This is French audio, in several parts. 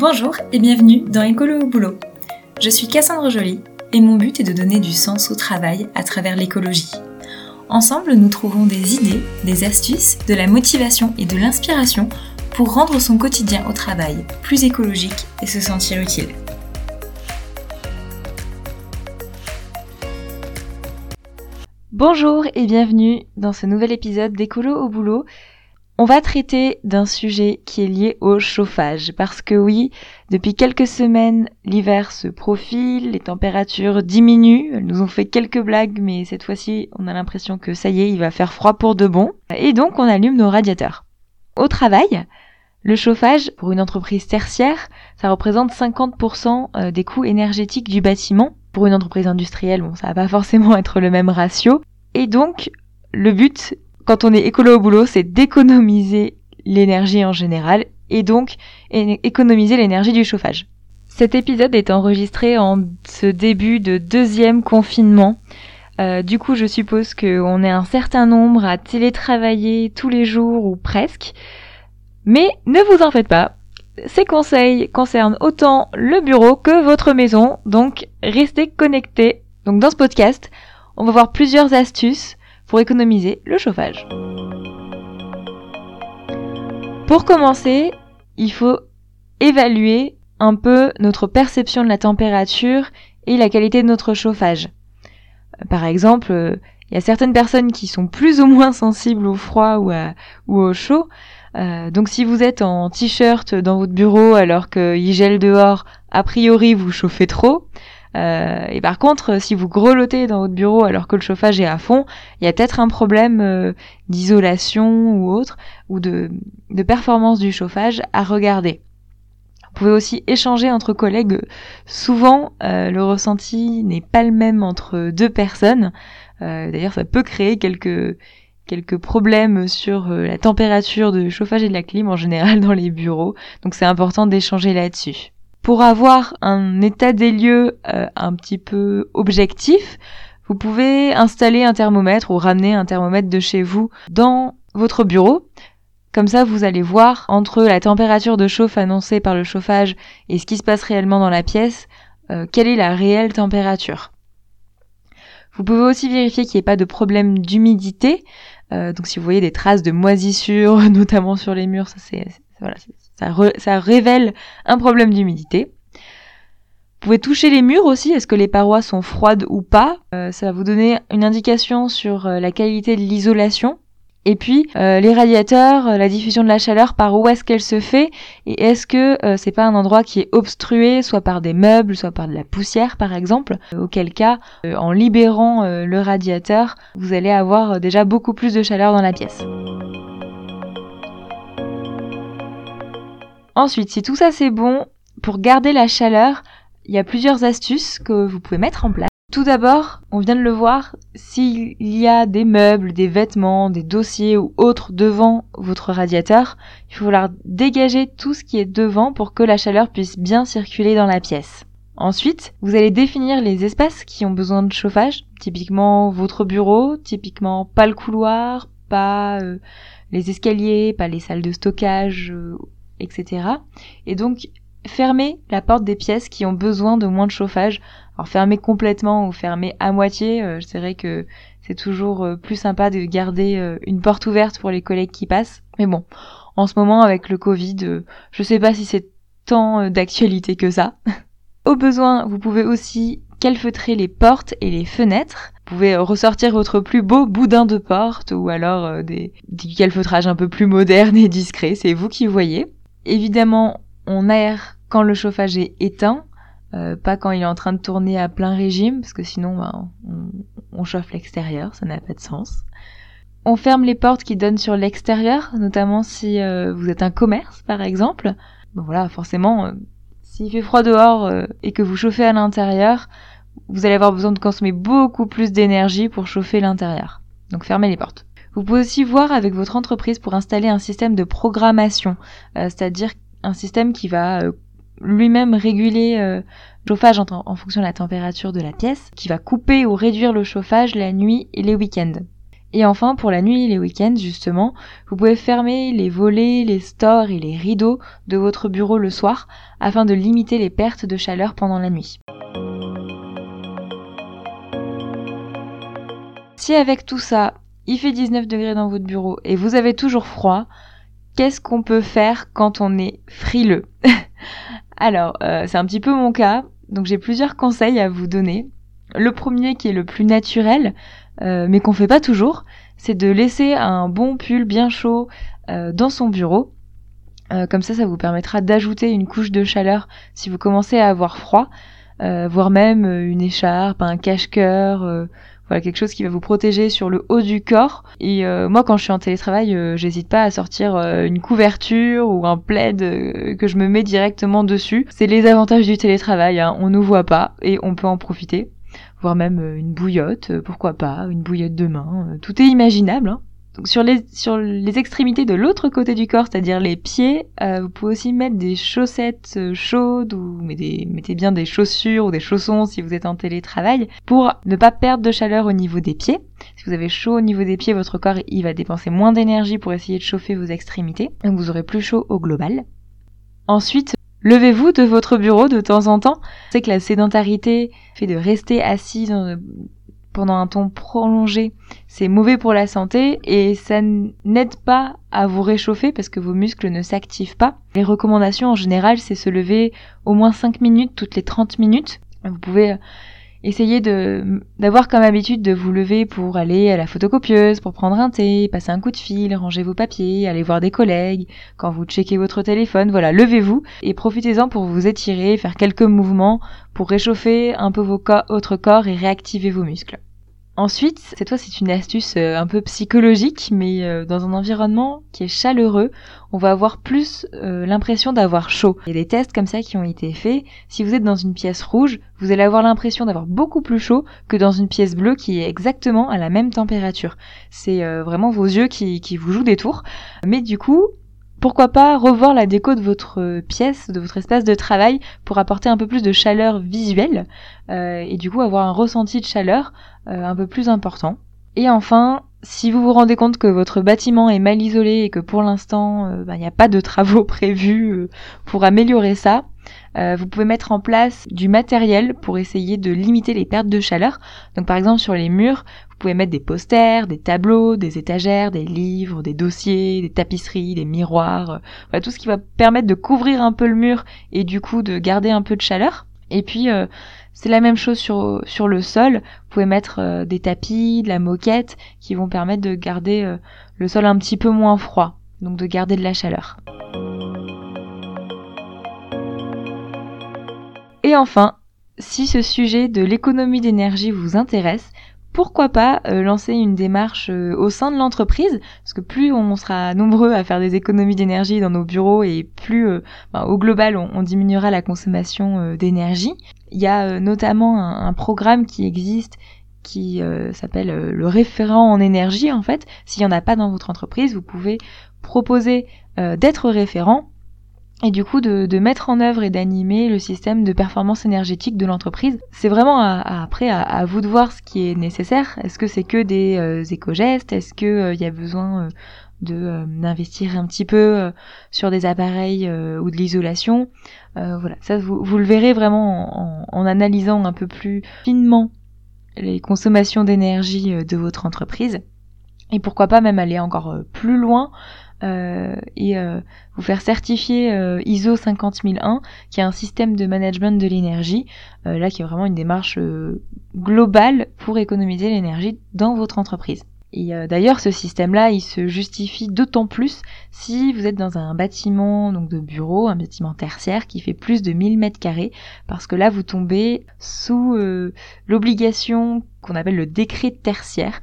Bonjour et bienvenue dans Écolo au boulot. Je suis Cassandre Joly et mon but est de donner du sens au travail à travers l'écologie. Ensemble, nous trouvons des idées, des astuces, de la motivation et de l'inspiration pour rendre son quotidien au travail plus écologique et se sentir utile. Bonjour et bienvenue dans ce nouvel épisode d'Écolo au boulot. On va traiter d'un sujet qui est lié au chauffage parce que oui, depuis quelques semaines, l'hiver se profile, les températures diminuent, elles nous ont fait quelques blagues mais cette fois-ci, on a l'impression que ça y est, il va faire froid pour de bon et donc on allume nos radiateurs. Au travail, le chauffage pour une entreprise tertiaire, ça représente 50% euh, des coûts énergétiques du bâtiment. Pour une entreprise industrielle, bon, ça va pas forcément être le même ratio. Et donc, le but, quand on est écolo au boulot, c'est d'économiser l'énergie en général et donc économiser l'énergie du chauffage. Cet épisode est enregistré en ce début de deuxième confinement. Euh, du coup, je suppose qu'on est un certain nombre à télétravailler tous les jours ou presque. Mais ne vous en faites pas. Ces conseils concernent autant le bureau que votre maison, donc restez connectés. Donc dans ce podcast, on va voir plusieurs astuces pour économiser le chauffage. Pour commencer, il faut évaluer un peu notre perception de la température et la qualité de notre chauffage. Par exemple, il y a certaines personnes qui sont plus ou moins sensibles au froid ou, ou au chaud. Euh, donc si vous êtes en t-shirt dans votre bureau alors qu'il gèle dehors, a priori vous chauffez trop. Euh, et par contre, si vous grelottez dans votre bureau alors que le chauffage est à fond, il y a peut-être un problème euh, d'isolation ou autre, ou de, de performance du chauffage à regarder. Vous pouvez aussi échanger entre collègues. Souvent, euh, le ressenti n'est pas le même entre deux personnes. D'ailleurs, ça peut créer quelques quelques problèmes sur la température de chauffage et de la clim en général dans les bureaux. Donc c'est important d'échanger là-dessus. Pour avoir un état des lieux euh, un petit peu objectif, vous pouvez installer un thermomètre ou ramener un thermomètre de chez vous dans votre bureau. Comme ça, vous allez voir entre la température de chauffe annoncée par le chauffage et ce qui se passe réellement dans la pièce, euh, quelle est la réelle température. Vous pouvez aussi vérifier qu'il n'y ait pas de problème d'humidité. Euh, donc si vous voyez des traces de moisissure, notamment sur les murs, ça c'est voilà, ça, révèle un problème d'humidité. Vous pouvez toucher les murs aussi, est-ce que les parois sont froides ou pas? Euh, Ça va vous donner une indication sur euh, la qualité de l'isolation. Et puis euh, les radiateurs, la diffusion de la chaleur, par où est-ce qu'elle se fait? Et est-ce que c'est pas un endroit qui est obstrué, soit par des meubles, soit par de la poussière par exemple? Auquel cas, en libérant le radiateur, vous allez avoir déjà beaucoup plus de chaleur dans la pièce. Ensuite, si tout ça c'est bon, pour garder la chaleur, il y a plusieurs astuces que vous pouvez mettre en place. Tout d'abord, on vient de le voir, s'il y a des meubles, des vêtements, des dossiers ou autres devant votre radiateur, il faut falloir dégager tout ce qui est devant pour que la chaleur puisse bien circuler dans la pièce. Ensuite, vous allez définir les espaces qui ont besoin de chauffage, typiquement votre bureau, typiquement pas le couloir, pas euh, les escaliers, pas les salles de stockage euh, etc. Et donc fermer la porte des pièces qui ont besoin de moins de chauffage. Alors fermer complètement ou fermer à moitié, euh, je dirais que c'est toujours euh, plus sympa de garder euh, une porte ouverte pour les collègues qui passent. Mais bon, en ce moment avec le Covid, je sais pas si c'est tant d'actualité que ça. Au besoin, vous pouvez aussi calfeutrer les portes et les fenêtres. Vous pouvez ressortir votre plus beau boudin de porte ou alors des, des calfeutrages un peu plus modernes et discrets, c'est vous qui voyez. Évidemment, on aère quand le chauffage est éteint, euh, pas quand il est en train de tourner à plein régime, parce que sinon ben, on, chauffe l'extérieur, ça n'a pas de sens. On ferme les portes qui donnent sur l'extérieur, notamment si euh, vous êtes un commerce par exemple. Bon voilà, forcément, euh, s'il fait froid dehors et que vous chauffez à l'intérieur, vous allez avoir besoin de consommer beaucoup plus d'énergie pour chauffer l'intérieur. Donc fermez les portes. Vous pouvez aussi voir avec votre entreprise pour installer un système de programmation, euh, c'est-à-dire un système qui va euh, lui-même réguler euh, le chauffage en, fonction de la température de la pièce, qui va couper ou réduire le chauffage la nuit et les week-ends. Et enfin, pour la nuit et les week-ends, justement, vous pouvez fermer les volets, les stores et les rideaux de votre bureau le soir afin de limiter les pertes de chaleur pendant la nuit. Si avec tout ça, il fait 19 degrés dans votre bureau et vous avez toujours froid, qu'est-ce qu'on peut faire quand on est frileux Alors, euh, c'est un petit peu mon cas, donc j'ai plusieurs conseils à vous donner. Le premier qui est le plus naturel, euh, mais qu'on fait pas toujours, c'est de laisser un bon pull bien chaud euh, dans son bureau. comme ça, ça vous permettra d'ajouter une couche de chaleur si vous commencez à avoir froid, voire même une écharpe, un cache-cœur, voilà quelque chose qui va vous protéger sur le haut du corps. Et euh, moi, quand je suis en télétravail, euh, j'hésite pas à sortir euh, une couverture ou un plaid que je me mets directement dessus. C'est les avantages du télétravail. Hein. On nous voit pas et on peut en profiter. Voire même une bouillotte, pourquoi pas, une bouillotte de main. tout est imaginable. Hein sur les, sur les extrémités de l'autre côté du corps, c'est-à-dire les pieds, euh, vous pouvez aussi mettre des chaussettes euh, chaudes ou mettez, bien des chaussures ou des chaussons si vous êtes en télétravail pour ne pas perdre de chaleur au niveau des pieds. Si vous avez chaud au niveau des pieds, votre corps il va dépenser moins d'énergie pour essayer de chauffer vos extrémités, donc vous aurez plus chaud au global. Ensuite, Levez-vous de votre bureau de temps en temps. C'est que la sédentarité fait de rester assis dans, pendant un temps prolongé, c'est mauvais pour la santé et ça n'aide pas à vous réchauffer parce que vos muscles ne s'activent pas. Les recommandations en général, c'est se lever au moins 5 minutes toutes les 30 minutes. Vous pouvez essayez de d'avoir comme habitude de vous lever pour aller à la photocopieuse, pour prendre un thé, passer un coup de fil, ranger vos papiers, aller voir des collègues, quand vous checkez votre téléphone, voilà, levez-vous et profitez-en pour vous étirer, faire quelques mouvements pour réchauffer un peu votre corps et réactiver vos muscles. Ensuite, cette fois c'est une astuce euh, un peu psychologique, mais euh, dans un environnement qui est chaleureux, on va avoir plus euh, l'impression d'avoir chaud. Il y a des tests comme ça qui ont été faits. Si vous êtes dans une pièce rouge, vous allez avoir l'impression d'avoir beaucoup plus chaud que dans une pièce bleue qui est exactement à la même température. C'est vraiment vos yeux qui, qui vous jouent des tours. Mais du coup, pourquoi pas revoir la déco de votre pièce, de votre espace de travail pour apporter un peu plus de chaleur visuelle et du coup avoir un ressenti de chaleur euh, un peu plus important. Et enfin, si vous vous rendez compte que votre bâtiment est mal isolé et que pour l'instant euh, bah, il n'y a pas de travaux prévus euh, pour améliorer ça, vous pouvez mettre en place du matériel pour essayer de limiter les pertes de chaleur. Donc par exemple sur les murs, pouvez mettre des posters, des tableaux, des étagères, des livres, des dossiers, des tapisseries, des miroirs, voilà, tout ce qui va permettre de couvrir un peu le mur et du coup de garder un peu de chaleur. Et puis c'est la même chose sur, sur le sol. Vous pouvez mettre euh, des tapis, de la moquette qui vont permettre de garder euh, le sol un petit peu moins froid, donc de garder de la chaleur. Et enfin, si ce sujet de l'économie d'énergie vous intéresse, pourquoi pas euh, lancer une démarche euh, au sein de l'entreprise? Parce que plus on sera nombreux à faire des économies d'énergie dans nos bureaux et plus euh, ben, au global on, diminuera la consommation d'énergie. Il y a notamment un, programme qui existe qui s'appelle le référent en énergie en fait. S'il n'y en a pas dans votre entreprise, vous pouvez proposer d'être référent et du coup de, mettre en œuvre et d'animer le système de performance énergétique de l'entreprise. C'est vraiment après à, vous de voir ce qui est nécessaire. Est-ce que c'est que des euh, éco-gestes? Est-ce qu'il euh, y a besoin euh, de d'investir un petit peu sur des appareils ou de l'isolation? Voilà, ça vous, vous, le verrez vraiment en, en, analysant un peu plus finement les consommations d'énergie de votre entreprise. Et pourquoi pas même aller encore plus loin euh, et euh, vous faire certifier euh, ISO 50001, qui est un système de management de l'énergie, là qui est vraiment une démarche globale pour économiser l'énergie dans votre entreprise. Et d'ailleurs, ce système-là, il se justifie d'autant plus si vous êtes dans un bâtiment donc de bureau, un bâtiment tertiaire qui fait plus de 1000 mètres carrés, parce que là, vous tombez sous l'obligation qu'on appelle le décret tertiaire.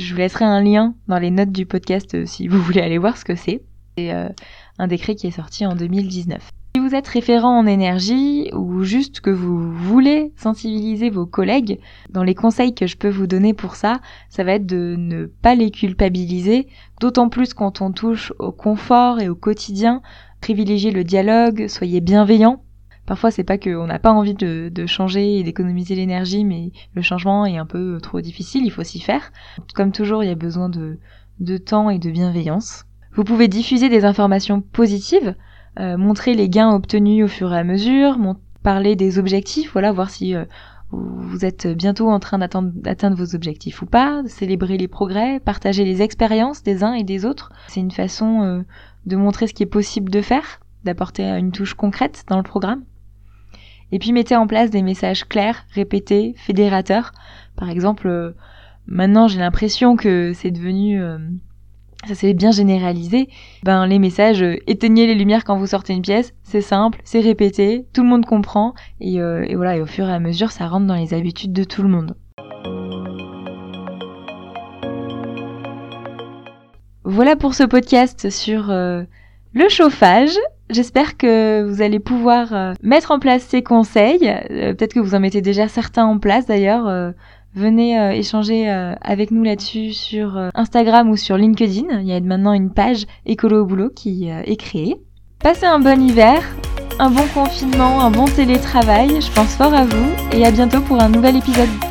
Je vous laisserai un lien dans les notes du podcast euh, si vous voulez aller voir ce que c'est. C'est euh, un décret qui est sorti en 2019. Si vous êtes référent en énergie ou juste que vous voulez sensibiliser vos collègues, dans les conseils que je peux vous donner pour ça, ça va être de ne pas les culpabiliser, d'autant plus quand on touche au confort et au quotidien, privilégiez le dialogue, soyez bienveillant, Parfois, c'est pas qu'on n'a pas envie de, de changer et d'économiser l'énergie, mais le changement est un peu trop difficile, il faut s'y faire. Comme toujours, il y a besoin de, de temps et de bienveillance. Vous pouvez diffuser des informations positives, euh, montrer les gains obtenus au fur et à mesure, parler des objectifs, voilà, voir si euh, vous êtes bientôt en train d'atteindre vos objectifs ou pas, célébrer les progrès, partager les expériences des uns et des autres. C'est une façon euh, de montrer ce qui est possible de faire, d'apporter une touche concrète dans le programme. Et puis mettez en place des messages clairs, répétés, fédérateurs. Par exemple, maintenant j'ai l'impression que c'est devenu ça s'est bien généralisé, ben les messages euh, éteignez les lumières quand vous sortez une pièce, c'est simple, c'est répété, tout le monde comprend et, euh, et, voilà et au fur et à mesure ça rentre dans les habitudes de tout le monde. Voilà pour ce podcast sur euh, le chauffage. J'espère que vous allez pouvoir mettre en place ces conseils. Peut-être que vous en mettez déjà certains en place d'ailleurs venez euh, échanger euh, avec nous là-dessus sur euh, Instagram ou sur LinkedIn. Il y a maintenant une page écolo au boulot qui est créée. Passez un bon hiver, un bon confinement, un bon télétravail. Je pense fort à vous et à bientôt pour un nouvel épisode.